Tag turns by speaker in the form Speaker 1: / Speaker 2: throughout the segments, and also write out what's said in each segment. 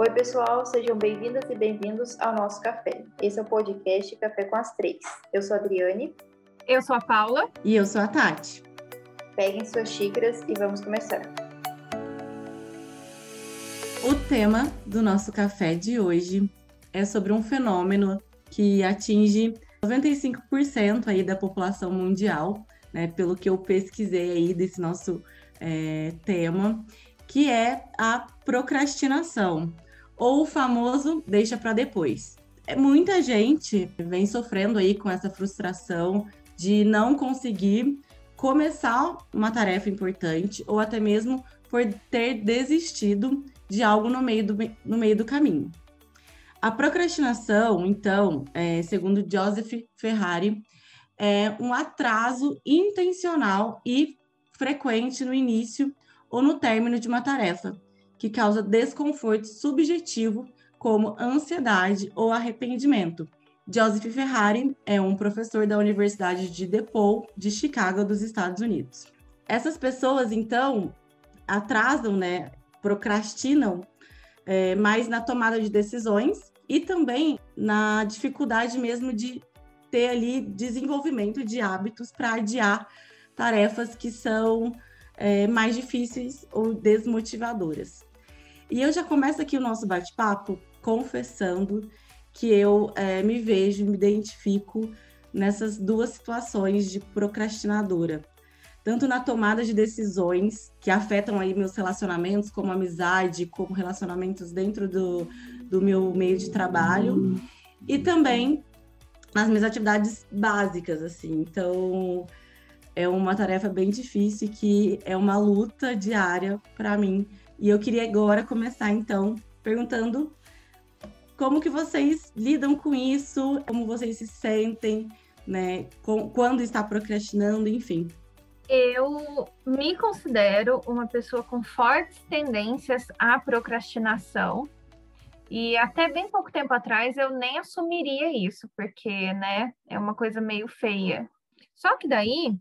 Speaker 1: Oi, pessoal, sejam bem-vindas e bem-vindos ao nosso café. Esse é o podcast Café com as Três. Eu sou a Adriane.
Speaker 2: Eu sou a Paula.
Speaker 3: E eu sou a Tati.
Speaker 1: Peguem suas xícaras e vamos começar.
Speaker 3: O tema do nosso café de hoje é sobre um fenômeno que atinge 95% aí da população mundial, né, pelo que eu pesquisei aí desse nosso é, tema, que é a procrastinação, ou o famoso deixa para depois. É, muita gente vem sofrendo aí com essa frustração de não conseguir começar uma tarefa importante ou até mesmo por ter desistido de algo no meio do, no meio do caminho. A procrastinação, então, é, segundo Joseph Ferrari, é um atraso intencional e frequente no início ou no término de uma tarefa, que causa desconforto subjetivo, como ansiedade ou arrependimento. Joseph Ferrari é um professor da Universidade de DePaul, de Chicago, dos Estados Unidos. Essas pessoas, então, atrasam, né, procrastinam é, mais na tomada de decisões e também na dificuldade mesmo de ter ali desenvolvimento de hábitos para adiar tarefas que são é, mais difíceis ou desmotivadoras. E eu já começo aqui o nosso bate-papo confessando que eu é, me vejo, me identifico nessas duas situações de procrastinadora. Tanto na tomada de decisões que afetam aí meus relacionamentos, como amizade, como relacionamentos dentro do, do meu meio de trabalho e também nas minhas atividades básicas, assim. Então, é uma tarefa bem difícil que é uma luta diária para mim. E eu queria agora começar então perguntando como que vocês lidam com isso, como vocês se sentem, né, com, quando está procrastinando, enfim.
Speaker 2: Eu me considero uma pessoa com fortes tendências à procrastinação. E até bem pouco tempo atrás eu nem assumiria isso, porque, né, é uma coisa meio feia. Só que daí,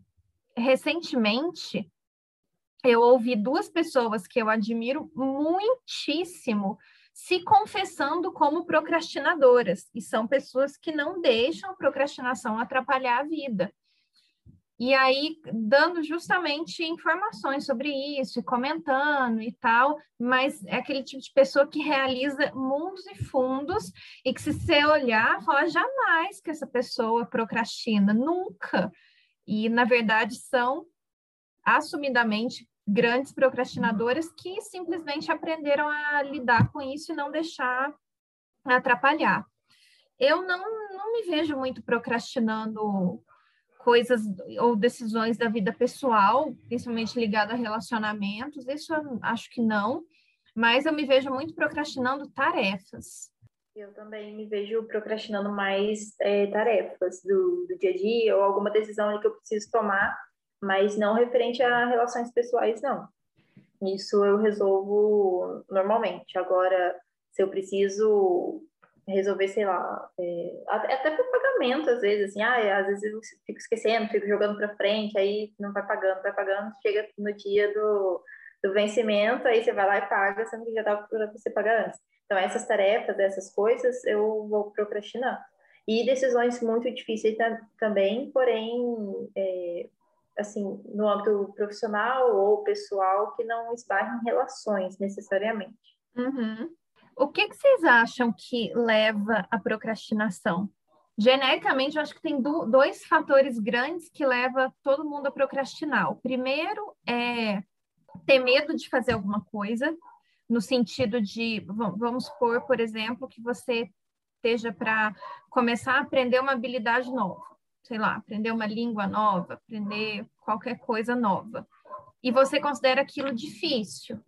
Speaker 2: recentemente, eu ouvi duas pessoas que eu admiro muitíssimo se confessando como procrastinadoras, e são pessoas que não deixam a procrastinação atrapalhar a vida. E aí, dando justamente informações sobre isso, e comentando e tal, mas é aquele tipo de pessoa que realiza mundos e fundos, e que se você olhar, fala jamais que essa pessoa procrastina, nunca. E, na verdade, são assumidamente grandes procrastinadoras que simplesmente aprenderam a lidar com isso e não deixar atrapalhar. Eu não, não me vejo muito procrastinando coisas ou decisões da vida pessoal, principalmente ligado a relacionamentos, isso eu acho que não, mas eu me vejo muito procrastinando tarefas.
Speaker 1: Eu também me vejo procrastinando mais é, tarefas do, do dia a dia ou alguma decisão que eu preciso tomar, mas não referente a relações pessoais, não. Isso eu resolvo normalmente. Agora, se eu preciso resolver, sei lá, é, até por pagamento, às vezes, assim, ah, às vezes eu fico esquecendo, fico jogando para frente, aí não vai pagando, vai pagando, chega no dia do, do vencimento, aí você vai lá e paga, sendo que já estava para você pagar antes. Então, essas tarefas, essas coisas, eu vou procrastinando. E decisões muito difíceis também, porém, é, assim, no âmbito profissional ou pessoal, que não esbarram em relações, necessariamente.
Speaker 2: Uhum. O que, que vocês acham que leva à procrastinação? Genericamente, eu acho que tem do, dois fatores grandes que levam todo mundo a procrastinar. O primeiro é ter medo de fazer alguma coisa, no sentido de, vamos supor, por exemplo, que você esteja para começar a aprender uma habilidade nova, sei lá, aprender uma língua nova, aprender qualquer coisa nova. E você considera aquilo difícil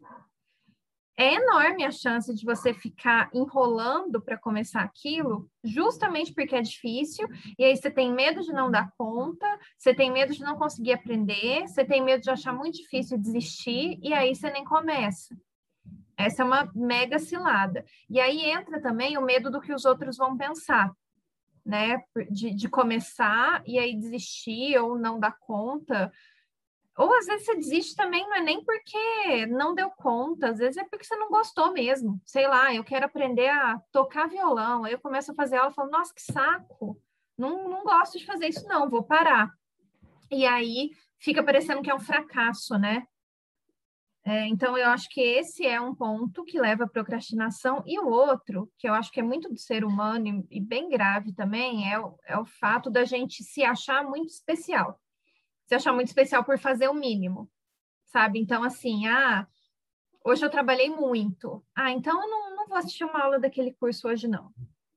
Speaker 2: é enorme a chance de você ficar enrolando para começar aquilo, justamente porque é difícil, e aí você tem medo de não dar conta, você tem medo de não conseguir aprender, você tem medo de achar muito difícil desistir, e aí você nem começa. Essa é uma mega cilada. E aí entra também o medo do que os outros vão pensar, né? De, de começar e aí desistir ou não dar conta Ou às vezes você desiste também, não é nem porque não deu conta, às vezes é porque você não gostou mesmo. Sei lá, eu quero aprender a tocar violão, aí eu começo a fazer aula e falo, nossa, que saco! Não, não gosto de fazer isso, não, vou parar. E aí fica parecendo que é um fracasso, né? É, então, eu acho que esse é um ponto que leva à procrastinação. E o outro, que eu acho que é muito do ser humano e, e bem grave também, é o, é o fato da gente se achar muito especial. Se achar muito especial por fazer o mínimo, sabe? Então, assim, ah, hoje eu trabalhei muito. Ah, então eu não, não vou assistir uma aula daquele curso hoje, não.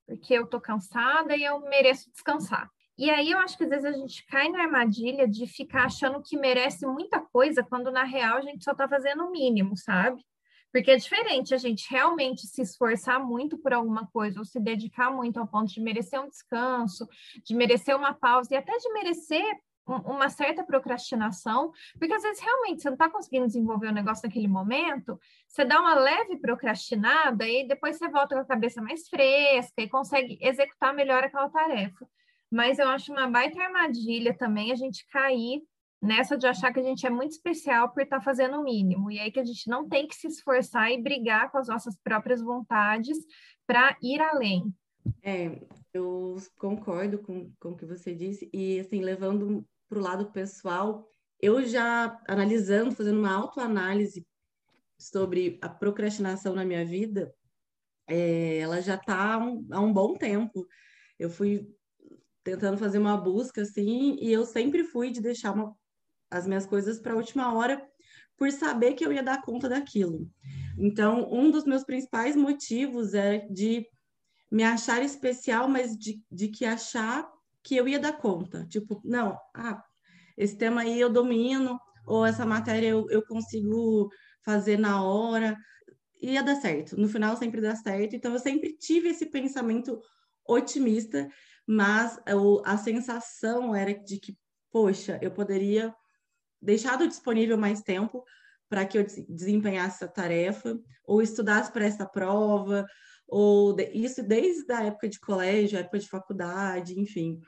Speaker 2: Porque eu tô cansada e eu mereço descansar. E aí eu acho que às vezes a gente cai na armadilha de ficar achando que merece muita coisa, quando na real a gente só está fazendo o mínimo, sabe? Porque é diferente a gente realmente se esforçar muito por alguma coisa, ou se dedicar muito ao ponto de merecer um descanso, de merecer uma pausa e até de merecer uma certa procrastinação, porque às vezes realmente você não está conseguindo desenvolver o negócio naquele momento, você dá uma leve procrastinada e depois você volta com a cabeça mais fresca e consegue executar melhor aquela tarefa. Mas eu acho uma baita armadilha também a gente cair nessa de achar que a gente é muito especial por estar tá fazendo o mínimo. E aí que a gente não tem que se esforçar e brigar com as nossas próprias vontades para ir além.
Speaker 3: É, eu concordo com, com o que você disse. E, assim, levando para o lado pessoal, eu já analisando, fazendo uma autoanálise sobre a procrastinação na minha vida, é, ela já está há, um, um bom tempo. Eu fui tentando fazer uma busca assim, e eu sempre fui de deixar uma, as minhas coisas para a última hora por saber que eu ia dar conta daquilo. Então, um dos meus principais motivos é de me achar especial, mas de, de que achar que eu ia dar conta. Tipo, não, ah, esse tema aí eu domino, ou essa matéria eu, eu consigo fazer na hora. Ia dar certo. No final sempre dá certo. Então, eu sempre tive esse pensamento otimista mas a sensação era de que, poxa, eu poderia deixar disponível mais tempo para que eu desempenhasse essa tarefa, ou estudasse para essa prova, ou de, isso desde a época de colégio, época de faculdade, enfim.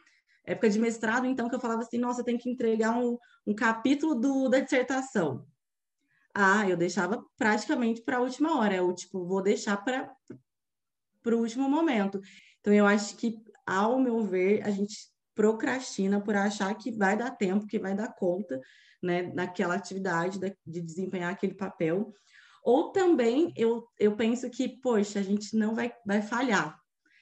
Speaker 3: Época de mestrado, então, que eu falava assim, nossa, tem que entregar um, um capítulo do, da dissertação. Ah, eu deixava praticamente para a última hora, eu, tipo, vou deixar para o último momento. Então, eu acho que ao meu ver, a gente procrastina por achar que vai dar tempo, que vai dar conta, né, naquela atividade, de desempenhar aquele papel. Ou também eu, eu penso que, poxa, a gente não vai, vai falhar.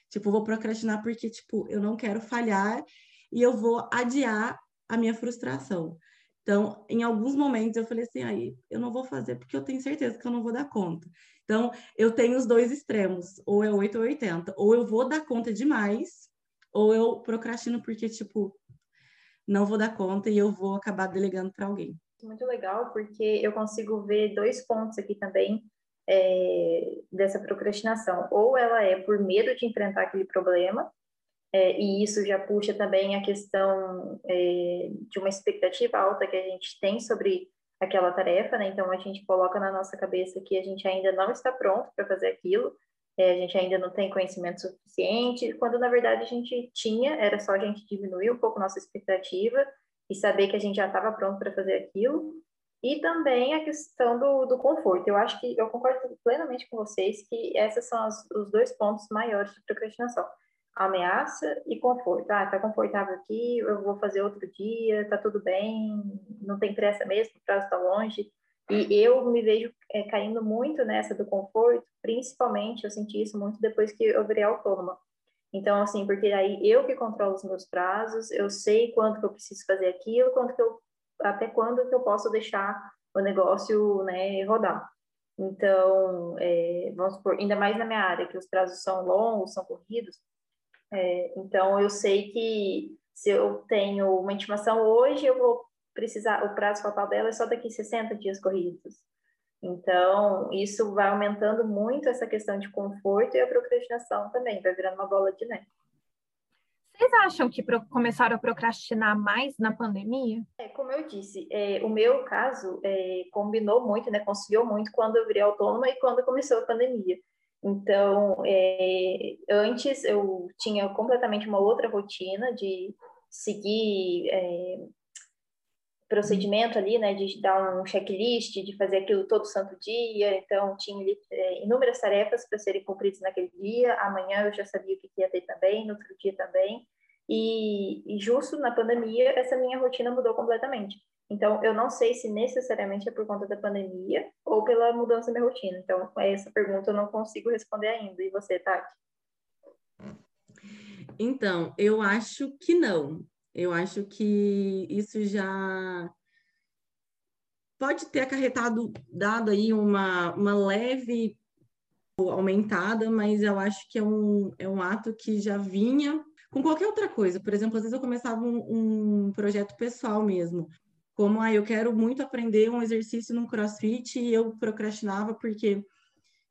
Speaker 3: Tipo, vou procrastinar porque, tipo, eu não quero falhar e eu vou adiar a minha frustração. Então, em alguns momentos eu falei assim, aí eu não vou fazer porque eu tenho certeza que eu não vou dar conta. Então, eu tenho os dois extremos, ou é 8 ou 80. Ou eu vou dar conta demais, ou eu procrastino porque, tipo, não vou dar conta e eu vou acabar delegando para alguém.
Speaker 1: Muito legal, porque eu consigo ver dois pontos aqui também é, dessa procrastinação. Ou ela é por medo de enfrentar aquele problema, é, e isso já puxa também a questão é, de uma expectativa alta que a gente tem sobre aquela tarefa, né? Então a gente coloca na nossa cabeça que a gente ainda não está pronto para fazer aquilo, é, a gente ainda não tem conhecimento suficiente, quando na verdade a gente tinha, era só a gente diminuir um pouco nossa expectativa e saber que a gente já estava pronto para fazer aquilo. E também a questão do, do conforto. Eu acho que eu concordo plenamente com vocês que esses são as, os dois pontos maiores de procrastinação. Ameaça e conforto. Ah, tá confortável aqui, eu vou fazer outro dia, tá tudo bem, não tem pressa mesmo, o prazo está longe. E eu me vejo é, caindo muito nessa do conforto, principalmente eu senti isso muito depois que eu virei autônoma. Então, assim, porque aí eu que controlo os meus prazos, eu sei quanto que eu preciso fazer aquilo, quanto que eu, até quando que eu posso deixar o negócio né, rodar. Então, é, vamos supor, ainda mais na minha área, que os prazos são longos, são corridos, é, então eu sei que se eu tenho uma intimação hoje, eu vou precisar, o prazo fatal dela é só daqui 60 dias corridos. Então, isso vai aumentando muito essa questão de conforto e a procrastinação também, vai virando uma bola de neve.
Speaker 2: Vocês acham que começaram a procrastinar mais na pandemia?
Speaker 1: É, como eu disse, é, o meu caso é, combinou muito, né, conciliou muito quando eu virei autônoma e quando começou a pandemia. Então, é, antes eu tinha completamente uma outra rotina de seguir é, procedimento ali, né, de dar um checklist, de fazer aquilo todo santo dia, então tinha é, inúmeras tarefas para serem cumpridas naquele dia, amanhã eu já sabia o que ia ter também, no outro dia também, e, e justo na pandemia essa minha rotina mudou completamente. Então, eu não sei se necessariamente é por conta da pandemia ou pela mudança da minha rotina. Então, essa pergunta eu não consigo responder ainda. E você, Tati?
Speaker 3: Então, eu acho que não. Eu acho que isso já pode ter acarretado, dado aí uma, uma leve aumentada, mas eu acho que é um, é um ato que já vinha com qualquer outra coisa. Por exemplo, às vezes eu começava um, um projeto pessoal mesmo, como ah, eu quero muito aprender um exercício no CrossFit e eu procrastinava porque,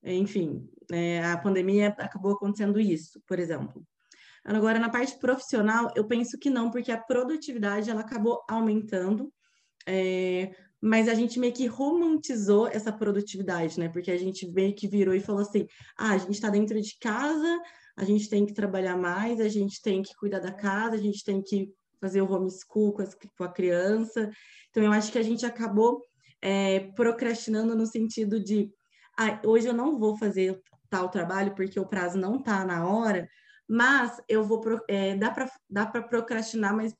Speaker 3: enfim, é, a pandemia acabou acontecendo isso, por exemplo. Agora, na parte profissional, eu penso que não, porque a produtividade ela acabou aumentando, é, mas a gente meio que romantizou essa produtividade, né? Porque a gente meio que virou e falou assim: ah, a gente está dentro de casa, a gente tem que trabalhar mais, a gente tem que cuidar da casa, a gente tem que fazer o homeschool com, as, com a criança. Então, eu acho que a gente acabou é, procrastinando no sentido de ah, hoje eu não vou fazer tal trabalho porque o prazo não está na hora, mas eu vou é, dá para dá para procrastinar, mas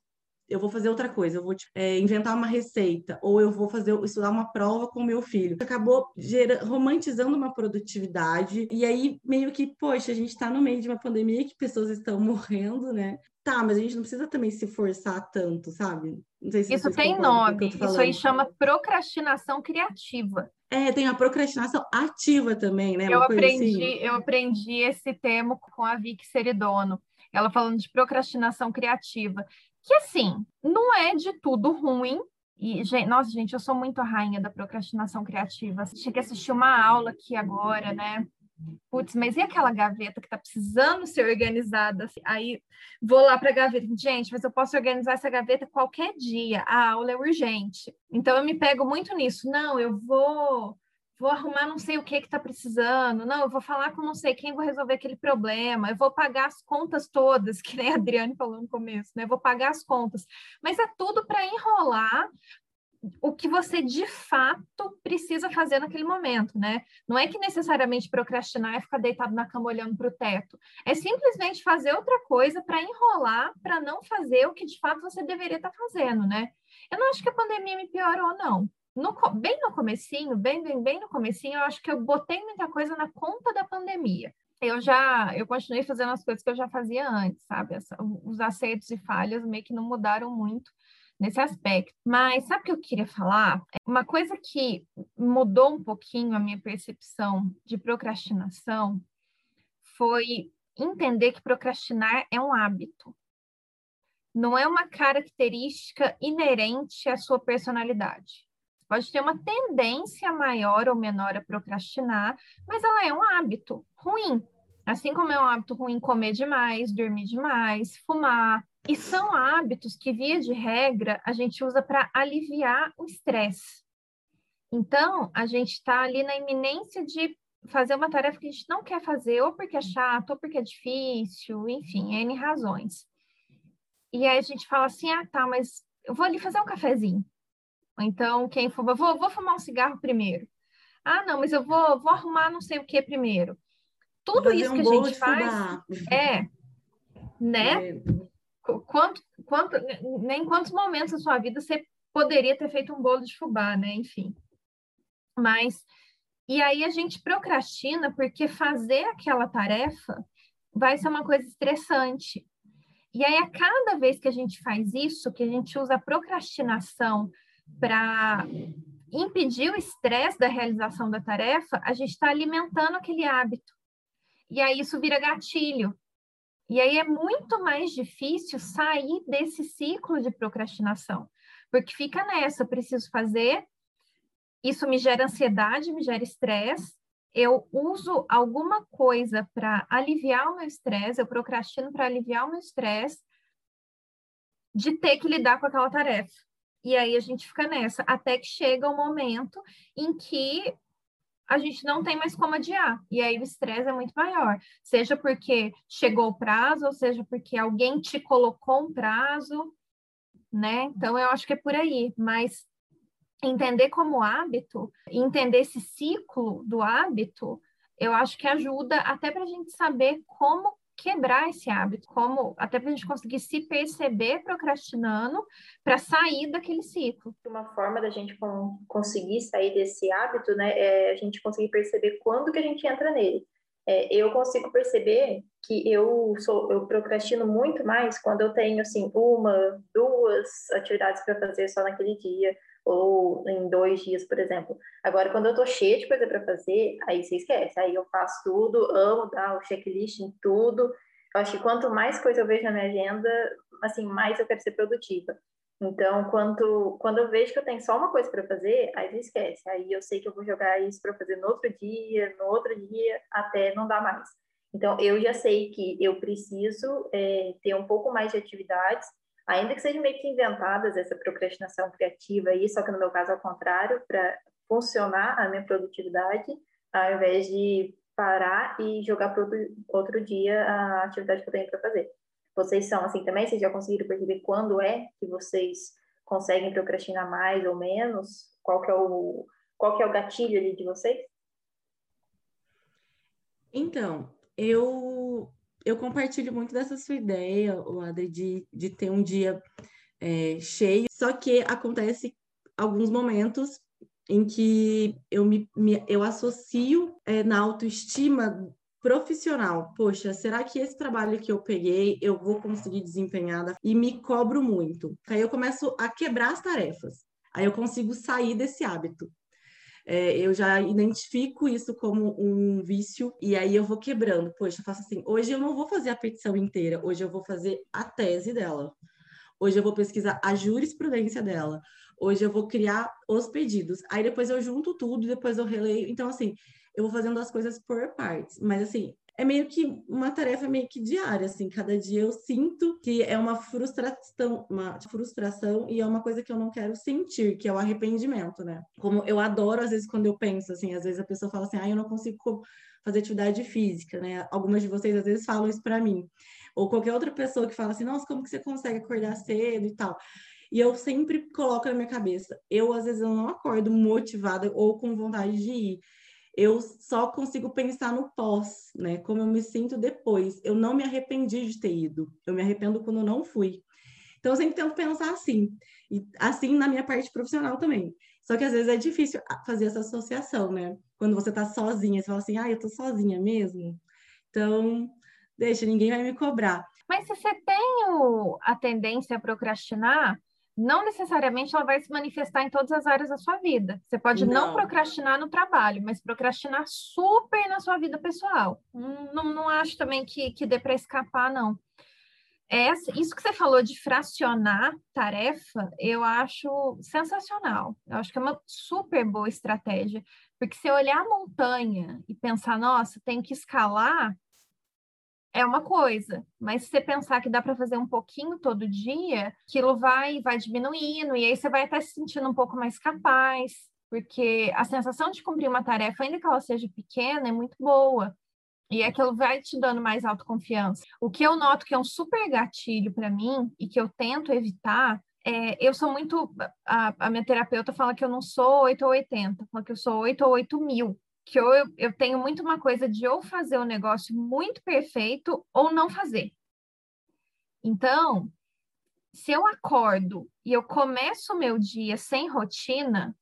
Speaker 3: eu vou fazer outra coisa, eu vou tipo, é, inventar uma receita, ou eu vou fazer estudar uma prova com meu filho. Acabou gera, romantizando uma produtividade, e aí meio que, poxa, a gente está no meio de uma pandemia que pessoas estão morrendo, né? Tá, mas a gente não precisa também se forçar tanto, sabe?
Speaker 2: Se isso tem nome, isso aí chama procrastinação criativa.
Speaker 3: É, tem a procrastinação ativa também, né?
Speaker 2: Eu aprendi, assim. eu aprendi esse termo com a Vicky Seridono. Ela falando de procrastinação criativa, que assim, não é de tudo ruim. E, gente, nossa, gente, eu sou muito a rainha da procrastinação criativa. Tinha que assistir uma aula aqui agora, né? Putz, mas e aquela gaveta que está precisando ser organizada? Aí vou lá para a gaveta. Gente, mas eu posso organizar essa gaveta qualquer dia. A aula é urgente. Então eu me pego muito nisso. Não, eu vou vou arrumar não sei o que que está precisando. Não, eu vou falar com não sei quem, vou resolver aquele problema. Eu vou pagar as contas todas, que nem a Adriane falou no começo, né? Eu vou pagar as contas. Mas é tudo para enrolar o que você de fato precisa fazer naquele momento, né? Não é que necessariamente procrastinar é ficar deitado na cama olhando para o teto. É simplesmente fazer outra coisa para enrolar, para não fazer o que de fato você deveria estar tá fazendo, né? Eu não acho que a pandemia me piorou, não. No, bem no comecinho, bem, bem, bem no comecinho, eu acho que eu botei muita coisa na conta da pandemia. Eu já, eu continuei fazendo as coisas que eu já fazia antes, sabe? os acertos e falhas meio que não mudaram muito nesse aspecto. Mas sabe o que eu queria falar? Uma coisa que mudou um pouquinho a minha percepção de procrastinação foi entender que procrastinar é um hábito. Não é uma característica inerente à sua personalidade. Pode ter uma tendência maior ou menor a procrastinar, mas ela é um hábito ruim. Assim como é um hábito ruim comer demais, dormir demais, fumar, e são hábitos que, via de regra, a gente usa para aliviar o estresse. Então, a gente está ali na iminência de fazer uma tarefa que a gente não quer fazer, ou porque é chato, ou porque é difícil, enfim, N razões. E aí a gente fala assim: ah, tá, mas eu vou ali fazer um cafezinho. Ou então, quem fuma, vou, vou fumar um cigarro primeiro. Ah, não, mas eu vou, vou arrumar não sei o que primeiro. Tudo isso um que a gente faz é, né? É quanto, quanto, nem em quantos momentos da sua vida você poderia ter feito um bolo de fubá, né? Enfim. Mas, e aí a gente procrastina porque fazer aquela tarefa vai ser uma coisa estressante. E aí, a cada vez que a gente faz isso, que a gente usa a procrastinação para impedir o estresse da realização da tarefa, a gente está alimentando aquele hábito. E aí isso vira gatilho. E aí é muito mais difícil sair desse ciclo de procrastinação, porque fica nessa, eu preciso fazer, isso me gera ansiedade, me gera estresse, eu uso alguma coisa para aliviar o meu estresse, eu procrastino para aliviar o meu estresse de ter que lidar com aquela tarefa. E aí a gente fica nessa, até que chega o momento em que a gente não tem mais como adiar. E aí o estresse é muito maior. Seja porque chegou o prazo, ou seja porque alguém te colocou um prazo. né? Então eu acho que é por aí, mas entender como hábito, entender esse ciclo do hábito, eu acho que ajuda até para a gente saber como quebrar esse hábito, como até para a gente conseguir se perceber procrastinando para sair daquele ciclo.
Speaker 1: Uma forma da gente conseguir sair desse hábito, né, é a gente conseguir perceber quando que a gente entra nele. É, eu consigo perceber que eu sou eu procrastino muito mais quando eu tenho assim uma, duas atividades para fazer só naquele dia ou em dois dias, por exemplo. Agora, quando eu tô cheia de coisa para fazer, aí você esquece. Aí eu faço tudo, amo dar o checklist em tudo. Eu acho que quanto mais coisa eu vejo na minha agenda, assim, mais eu quero ser produtiva. Então, quando, quando eu vejo que eu tenho só uma coisa para fazer, aí você esquece. Aí eu sei que eu vou jogar isso para fazer no outro dia, no outro dia, até não dar mais. Então, eu já sei que eu preciso é, ter um pouco mais de atividades ainda que sejam meio que inventadas essa procrastinação criativa aí, só que no meu caso ao contrário, para funcionar a minha produtividade, ao invés de parar e jogar para outro, dia a atividade que eu tenho para fazer. Vocês são assim também? Vocês já conseguiram perceber quando é que vocês conseguem procrastinar mais ou menos? Qual que é o, qual que é o gatilho ali de vocês?
Speaker 3: Então, eu eu compartilho muito dessa sua ideia, Adri, de, de ter um dia é, cheio, só que acontece alguns momentos em que eu me, me eu associo é, na autoestima profissional. Poxa, será que esse trabalho que eu peguei eu vou conseguir desempenhar? E me cobro muito. Aí eu começo a quebrar as tarefas. Aí eu consigo sair desse hábito é, eu já identifico isso como um vício e aí eu vou quebrando. Poxa, eu faço assim: hoje eu não vou fazer a petição inteira, hoje eu vou fazer a tese dela. Hoje eu vou pesquisar a jurisprudência dela. Hoje eu vou criar os pedidos. Aí depois eu junto tudo, depois eu releio. Então, assim, eu vou fazendo as coisas por partes. Mas, assim, é meio que uma tarefa meio que diária, assim, cada dia eu sinto que é uma frustração, uma frustração e é uma coisa que eu não quero sentir, que é o arrependimento, né? Como eu adoro às vezes quando eu penso assim, às vezes a pessoa fala assim: "Ah, eu não consigo fazer atividade física", né? Algumas de vocês às vezes falam isso para mim. Ou qualquer outra pessoa que fala assim: "Nossa, como que você consegue acordar cedo e tal?" E eu sempre coloco na minha cabeça, eu às vezes eu não acordo motivada ou com vontade de ir eu só consigo pensar no pós, né? Como eu me sinto depois. Eu não me arrependi de ter ido. Eu me arrependo quando não fui. Então, eu sempre tento pensar assim. E assim na minha parte profissional também. Só que às vezes é difícil fazer essa associação, né? Quando você tá sozinha, você fala assim, ah, eu tô sozinha mesmo. Então, deixa, ninguém vai me cobrar.
Speaker 2: Mas se você tem o, a tendência a procrastinar, não necessariamente ela vai se manifestar em todas as áreas da sua vida. Você pode não, não procrastinar no trabalho, mas procrastinar super na sua vida pessoal. Não, não, acho também que, que dê para escapar, não. É, isso que você falou de fracionar tarefa, eu acho sensacional. Eu acho que é uma super boa estratégia. Porque se olhar a montanha e pensar, nossa, tem que escalar, é uma coisa, mas se você pensar que dá para fazer um pouquinho todo dia, aquilo vai vai diminuindo e aí você vai estar se sentindo um pouco mais capaz, porque a sensação de cumprir uma tarefa, ainda que ela seja pequena, é muito boa. E aquilo vai te dando mais autoconfiança. O que eu noto que é um super gatilho para mim e que eu tento evitar é, eu sou muito. A, a, minha terapeuta fala que eu não sou 8 ou 80, fala que eu sou 8 ou 8 mil que eu, eu tenho muito uma coisa de ou fazer um negócio muito perfeito ou não fazer. Então, se eu acordo e eu começo o meu dia sem rotina,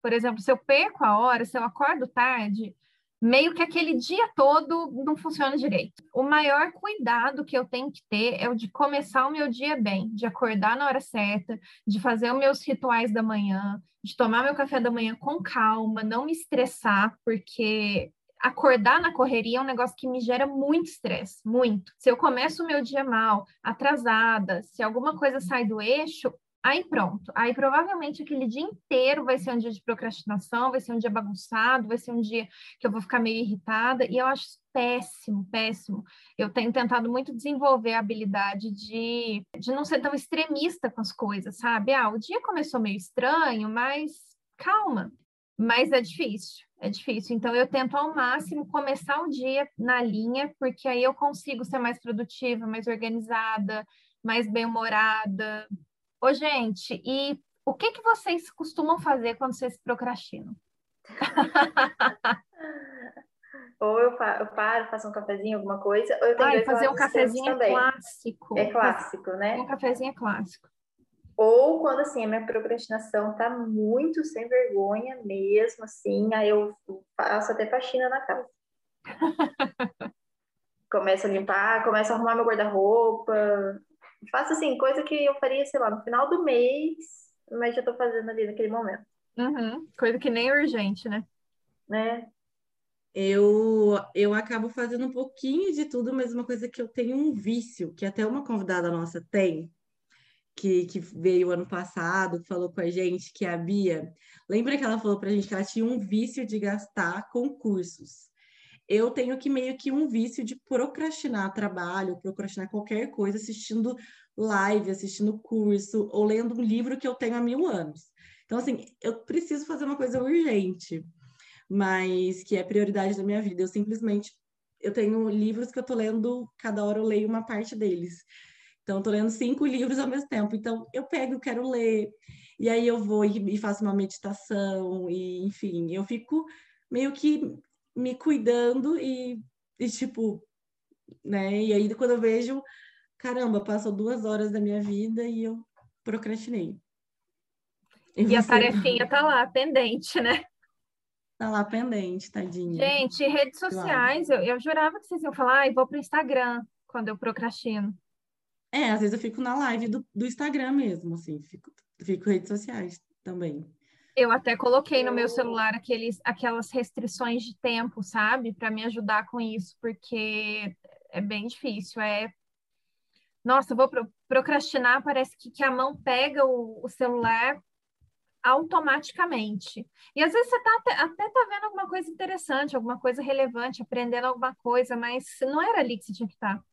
Speaker 2: por exemplo, se eu perco a hora, se eu acordo tarde, meio que aquele dia todo não funciona direito. O maior cuidado que eu tenho que ter é o de começar o meu dia bem, de acordar na hora certa, de fazer os meus rituais da manhã, de tomar meu café da manhã com calma, não me estressar, porque acordar na correria é um negócio que me gera muito estresse, muito. Se eu começo o meu dia mal, atrasada, se alguma coisa sai do eixo, Aí pronto. Aí provavelmente aquele dia inteiro vai ser um dia de procrastinação, vai ser um dia bagunçado, vai ser um dia que eu vou ficar meio irritada, e eu acho péssimo, péssimo. Eu tenho tentado muito desenvolver a habilidade de, de não ser tão extremista com as coisas, sabe? Ah, o dia começou meio estranho, mas calma. Mas é difícil, é difícil. Então eu tento ao máximo começar o dia na linha, porque aí eu consigo ser mais produtiva, mais organizada, mais bem-humorada, Ô, gente, e o que, que vocês costumam fazer quando vocês procrastinam?
Speaker 1: ou eu, eu paro, faço um cafezinho, alguma coisa, ou eu tenho
Speaker 2: Ai, fazer um cafezinho é clássico.
Speaker 1: É clássico, né?
Speaker 2: Um cafezinho é clássico.
Speaker 1: Ou quando, assim, a minha procrastinação tá muito sem vergonha mesmo, assim, aí eu faço até faxina na casa. começo a limpar, começo a arrumar meu guarda-roupa. Faço, assim, coisa que eu faria, sei lá, no final do mês, mas já tô fazendo ali naquele momento.
Speaker 2: Uhum. Coisa que nem é urgente, né?
Speaker 1: Né?
Speaker 3: Eu, eu acabo fazendo um pouquinho de tudo, mas uma coisa que eu tenho um vício, que até uma convidada nossa tem, que, que veio ano passado, falou com a gente, que é a Bia. Lembra que ela falou pra gente que ela tinha um vício de gastar com cursos? Eu tenho que meio que um vício de procrastinar trabalho, procrastinar qualquer coisa, assistindo live, assistindo curso, ou lendo um livro que eu tenho há mil anos. Então, assim, eu preciso fazer uma coisa urgente, mas que é prioridade da minha vida. Eu simplesmente, eu tenho livros que eu tô lendo, cada hora eu leio uma parte deles. Então, estou lendo cinco livros ao mesmo tempo. Então, eu pego, quero ler, e aí eu vou e, faço uma meditação, e enfim, eu fico meio que me cuidando e, e tipo, né? E aí quando eu vejo, caramba, passou duas horas da minha vida e eu procrastinei.
Speaker 2: E, e a tarefinha tá lá, pendente, né?
Speaker 3: Tá lá pendente, tadinha.
Speaker 2: Gente, redes sociais, eu, eu jurava que vocês iam falar, ah, vou pro Instagram quando eu procrastino.
Speaker 3: É, às vezes eu fico na live do, do Instagram mesmo, assim, fico, fico redes sociais também.
Speaker 2: Eu até coloquei no meu celular aqueles, aquelas restrições de tempo, sabe? Para me ajudar com isso, porque é bem difícil. É. Nossa, vou pro, procrastinar, parece que, que a mão pega o, o, celular automaticamente. E às vezes você tá até, até tá vendo alguma coisa interessante, alguma coisa relevante, aprendendo alguma coisa, mas não era ali que você tinha que estar. Tá.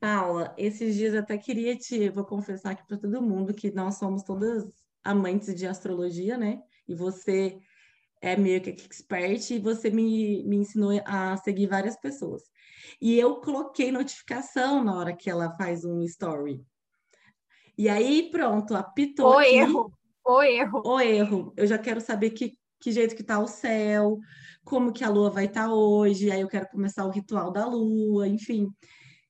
Speaker 3: Paula, esses dias até queria te, vou confessar aqui para todo mundo que nós somos todas amantes de astrologia, né? E você é meio que expert e você me, me ensinou a seguir várias pessoas. E eu coloquei notificação na hora que ela faz um story. E aí, pronto, apitou.
Speaker 2: O
Speaker 3: aqui,
Speaker 2: erro, o erro.
Speaker 3: O erro. Eu já quero saber que, que jeito que tá o céu, como que a lua vai estar tá hoje, aí eu quero começar o ritual da lua, enfim.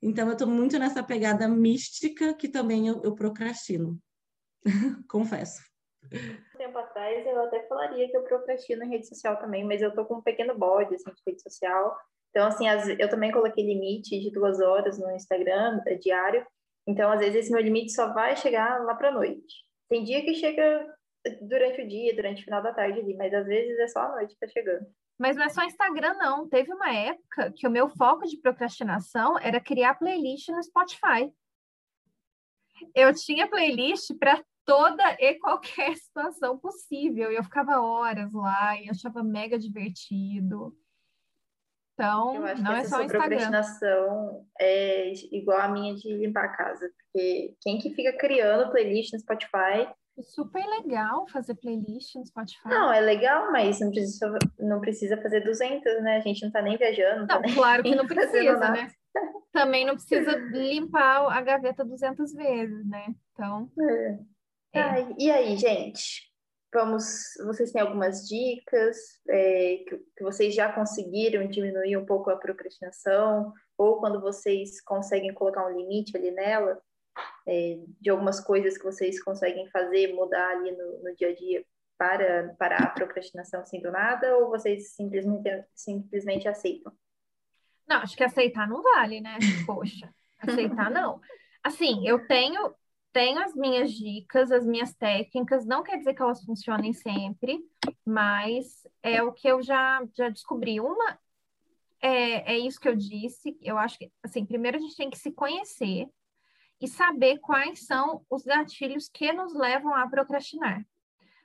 Speaker 3: Então, eu estou muito nessa pegada mística que também eu, eu procrastino. Confesso.
Speaker 1: Um tempo atrás, eu até falaria que eu procrastino em rede social também, mas eu estou com um pequeno bode assim, de rede social. Então, assim, eu também coloquei limite de duas horas no Instagram, é diário. Então, às vezes, esse meu limite só vai chegar lá para noite. Tem dia que chega durante o dia, durante o final da tarde ali, mas às vezes é só a noite que tá chegando.
Speaker 2: Mas não é só Instagram, não. Teve uma época que o meu foco de procrastinação era criar playlist no Spotify. Eu tinha playlist para toda e qualquer situação possível. E eu ficava horas lá e achava mega divertido. Então, não é só
Speaker 1: sua
Speaker 2: Instagram.
Speaker 1: procrastinação é igual a minha de limpar a casa. Porque quem que fica criando playlist no Spotify
Speaker 2: super legal fazer playlist no Spotify.
Speaker 1: Não, é legal, mas não precisa, não precisa fazer 200, né? A gente não tá nem viajando. Não, tá
Speaker 2: nem, claro que não precisa, né? Também não precisa limpar a gaveta 200 vezes, né? Então.
Speaker 1: É. É. E aí, gente? Vamos. Vocês têm algumas dicas é, que, que vocês já conseguiram diminuir um pouco a procrastinação? Ou quando vocês conseguem colocar um limite ali nela? é, de algumas coisas que vocês conseguem fazer, mudar ali no, no dia a dia para parar a procrastinação assim do nada, ou vocês simplesmente, simplesmente aceitam?
Speaker 2: Não, acho que aceitar não vale, né? Poxa, aceitar não. Assim, eu tenho tenho as minhas dicas, as minhas técnicas, não quer dizer que elas funcionem sempre, mas é o que eu já, já descobri. Uma é, é isso que eu disse, eu acho que, assim, primeiro a gente tem que se conhecer, e saber quais são os gatilhos que nos levam a procrastinar.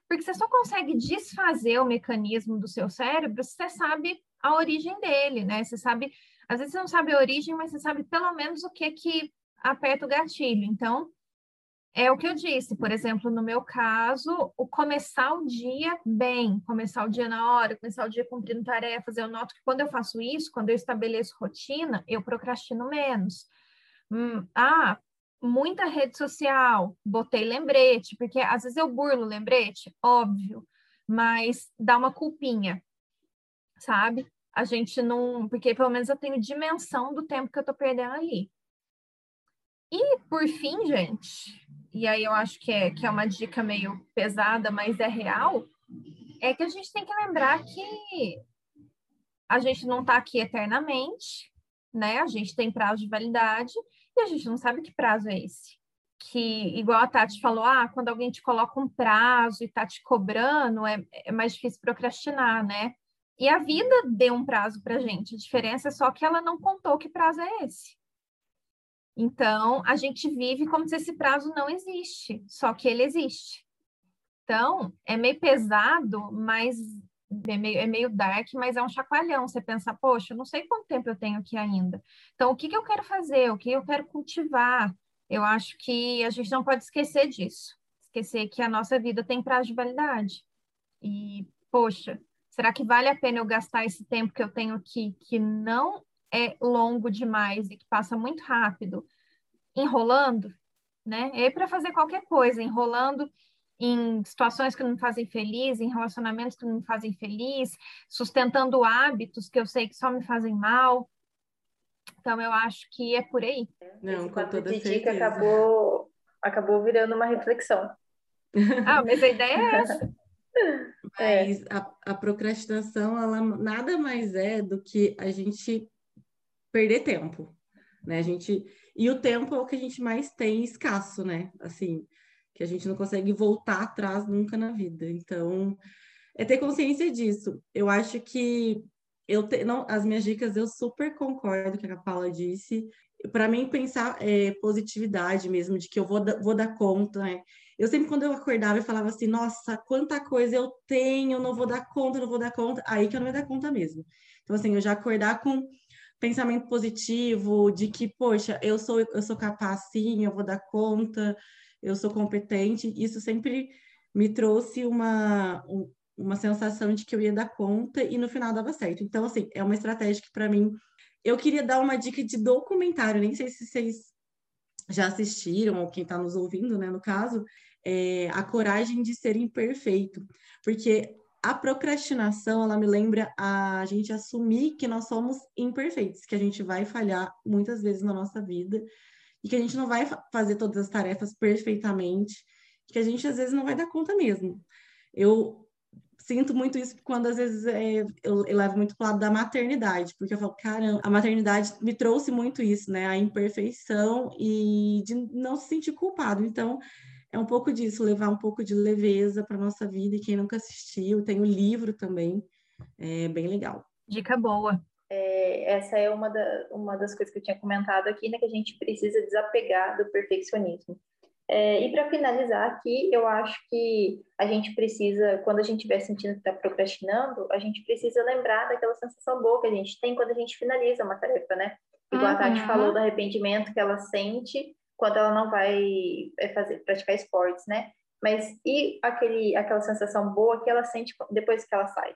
Speaker 2: Porque você só consegue desfazer o mecanismo do seu cérebro se você sabe a origem dele, né? Você sabe, às vezes você não sabe a origem, mas você sabe pelo menos o que que aperta o gatilho. Então, é o que eu disse, por exemplo, no meu caso, o começar o dia bem, começar o dia na hora, começar o dia cumprindo tarefas. Eu noto que quando eu faço isso, quando eu estabeleço rotina, eu procrastino menos. Hum, ah, muita rede social, botei lembrete, porque às vezes eu burlo lembrete, óbvio, mas dá uma culpinha, sabe? A gente não. Porque pelo menos eu tenho dimensão do tempo que eu tô perdendo ali. E por fim, gente, e aí eu acho que é, que é uma dica meio pesada, mas é real, é que a gente tem que lembrar que a gente não está aqui eternamente, né? A gente tem prazo de validade e a gente não sabe que prazo é esse. Que, igual a Tati falou, ah, quando alguém te coloca um prazo e tá te cobrando, é, é mais difícil procrastinar, né? E a vida deu um prazo pra gente. A diferença é só que ela não contou que prazo é esse. Então, a gente vive como se esse prazo não existe, só que ele existe. Então, é meio pesado, mas é meio, é meio dark, mas é um chacoalhão. Você pensa, poxa, eu não sei quanto tempo eu tenho aqui ainda. Então, o que, que eu quero fazer? O que eu quero cultivar? Eu acho que a gente não pode esquecer disso. Esquecer que a nossa vida tem prazo de validade. E, poxa, será que vale a pena eu gastar esse tempo que eu tenho aqui, que não é longo demais e que passa muito rápido, enrolando? Né? É para fazer qualquer coisa, enrolando em situações que não me fazem feliz, em relacionamentos que não me fazem feliz, sustentando hábitos que eu sei que só me fazem mal. Então eu acho que é por aí.
Speaker 1: Não, Esse com toda de dica acabou acabou virando uma reflexão.
Speaker 2: Ah, mas a ideia é essa.
Speaker 3: Mas a, a procrastinação, ela nada mais é do que a gente perder tempo, né? A gente e o tempo é o que a gente mais tem escasso, né? Assim, que a gente não consegue voltar atrás nunca na vida. Então, é ter consciência disso. Eu acho que eu te, não, as minhas dicas eu super concordo com o que a Paula disse. Para mim pensar é, positividade mesmo, de que eu vou, vou dar conta, né? Eu sempre quando eu acordava eu falava assim, nossa, quanta coisa eu tenho, não vou dar conta, não vou dar conta, aí que eu não ia dar conta mesmo. Então assim, eu já acordar com pensamento positivo de que, poxa, eu sou eu sou capaz sim, eu vou dar conta, eu sou competente, isso sempre me trouxe uma, uma sensação de que eu ia dar conta e no final dava certo. Então, assim, é uma estratégia que para mim. Eu queria dar uma dica de documentário, nem sei se vocês já assistiram, ou quem está nos ouvindo, né, no caso, é A Coragem de Ser Imperfeito, porque a procrastinação, ela me lembra a gente assumir que nós somos imperfeitos, que a gente vai falhar muitas vezes na nossa vida, e que a gente não vai fazer todas as tarefas perfeitamente, que a gente às vezes não vai dar conta mesmo. Eu sinto muito isso quando às vezes é, eu, eu, levo muito para o lado da maternidade, porque eu falo, caramba, a maternidade me trouxe muito isso, né? A imperfeição e de não se sentir culpado. Então, é um pouco disso, levar um pouco de leveza para nossa vida. E quem nunca assistiu, tem o um livro também, é bem legal.
Speaker 2: Dica boa.
Speaker 1: É, essa é uma, da, uma das coisas que eu tinha comentado aqui, né, que a gente precisa desapegar do perfeccionismo. É, e para finalizar aqui, eu acho que a gente precisa, quando a gente estiver sentindo que está procrastinando, a gente precisa lembrar daquela sensação boa que a gente tem quando a gente finaliza uma tarefa, né? Igual uhum. a Tati falou do arrependimento que ela sente quando ela não vai é, fazer, praticar esportes, né? Mas e aquele, aquela sensação boa que ela sente depois que ela sai?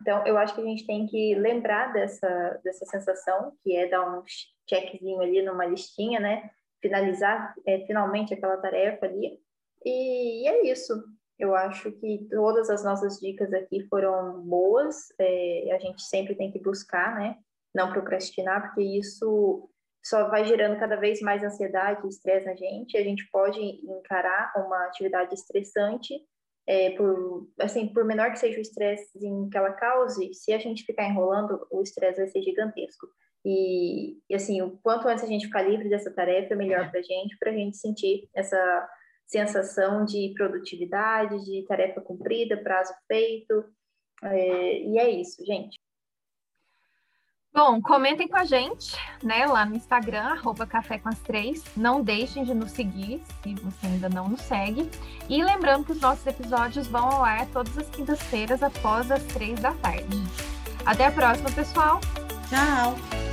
Speaker 1: Então, eu acho que a gente tem que lembrar dessa, dessa sensação, que é dar um checkzinho ali numa listinha, né? Finalizar é, finalmente aquela tarefa ali. E, e, é isso. Eu acho que todas as nossas dicas aqui foram boas. É, a gente sempre tem que buscar, né? Não procrastinar, porque isso só vai gerando cada vez mais ansiedade e estresse na gente. A gente pode encarar uma atividade estressante é, por, assim, por menor que seja o estresse que ela cause, se a gente ficar enrolando, o estresse vai ser gigantesco. E, e, assim, o quanto antes a gente ficar livre dessa tarefa, melhor para a gente, para a gente sentir essa sensação de produtividade, de tarefa cumprida, prazo feito. É, e é isso, gente.
Speaker 2: Bom, comentem com a gente, né, lá no Instagram, arroba Café com as Três. Não deixem de nos seguir, se você ainda não nos segue. E lembrando que os nossos episódios vão ao ar todas as quintas-feiras, após as três da tarde. Até a próxima, pessoal!
Speaker 3: Tchau!